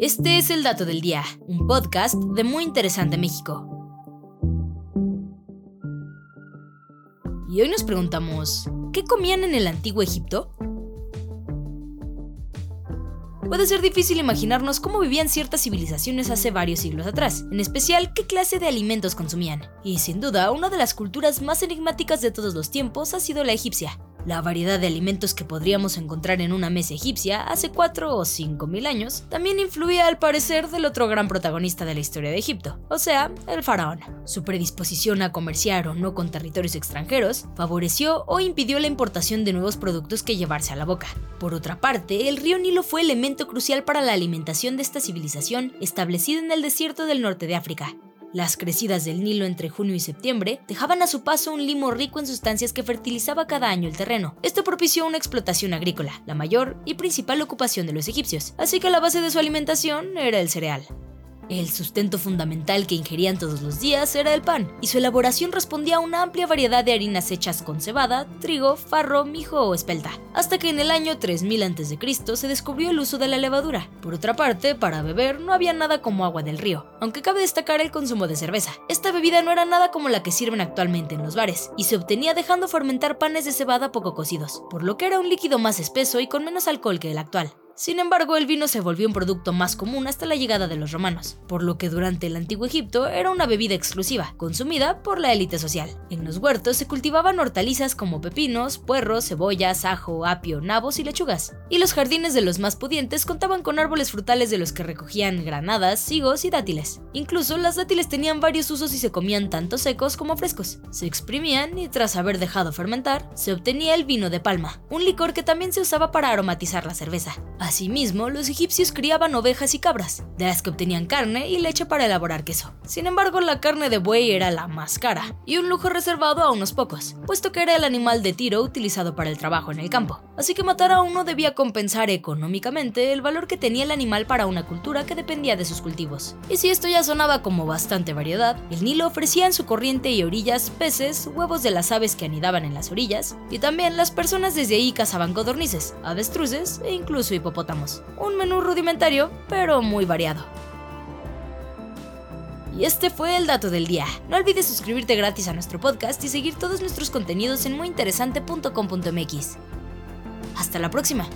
Este es el Dato del Día, un podcast de Muy Interesante México. Y hoy nos preguntamos, ¿qué comían en el antiguo Egipto? Puede ser difícil imaginarnos cómo vivían ciertas civilizaciones hace varios siglos atrás, en especial qué clase de alimentos consumían. Y sin duda, una de las culturas más enigmáticas de todos los tiempos ha sido la egipcia, la variedad de alimentos que podríamos encontrar en una mesa egipcia hace 4 o 5 mil años también influía al parecer del otro gran protagonista de la historia de Egipto, o sea, el faraón. Su predisposición a comerciar o no con territorios extranjeros favoreció o impidió la importación de nuevos productos que llevarse a la boca. Por otra parte, el río Nilo fue elemento crucial para la alimentación de esta civilización establecida en el desierto del norte de África, las crecidas del Nilo entre junio y septiembre dejaban a su paso un limo rico en sustancias que fertilizaba cada año el terreno. Esto propició una explotación agrícola, la mayor y principal ocupación de los egipcios, así que la base de su alimentación era el cereal. El sustento fundamental que ingerían todos los días era el pan, y su elaboración respondía a una amplia variedad de harinas hechas con cebada, trigo, farro, mijo o espelta, hasta que en el año 3000 a.C. se descubrió el uso de la levadura. Por otra parte, para beber no había nada como agua del río, aunque cabe destacar el consumo de cerveza. Esta bebida no era nada como la que sirven actualmente en los bares, y se obtenía dejando fermentar panes de cebada poco cocidos, por lo que era un líquido más espeso y con menos alcohol que el actual. Sin embargo, el vino se volvió un producto más común hasta la llegada de los romanos, por lo que durante el antiguo Egipto era una bebida exclusiva, consumida por la élite social. En los huertos se cultivaban hortalizas como pepinos, puerros, cebollas, ajo, apio, nabos y lechugas, y los jardines de los más pudientes contaban con árboles frutales de los que recogían granadas, higos y dátiles. Incluso las dátiles tenían varios usos y se comían tanto secos como frescos. Se exprimían y tras haber dejado fermentar, se obtenía el vino de palma, un licor que también se usaba para aromatizar la cerveza. Asimismo, los egipcios criaban ovejas y cabras, de las que obtenían carne y leche para elaborar queso. Sin embargo, la carne de buey era la más cara, y un lujo reservado a unos pocos, puesto que era el animal de tiro utilizado para el trabajo en el campo. Así que matar a uno debía compensar económicamente el valor que tenía el animal para una cultura que dependía de sus cultivos. Y si esto ya sonaba como bastante variedad, el Nilo ofrecía en su corriente y orillas peces, huevos de las aves que anidaban en las orillas, y también las personas desde ahí cazaban codornices, avestruces e incluso hipopótamos. Un menú rudimentario, pero muy variado. Y este fue el dato del día. No olvides suscribirte gratis a nuestro podcast y seguir todos nuestros contenidos en muyinteresante.com.mx. Hasta la próxima.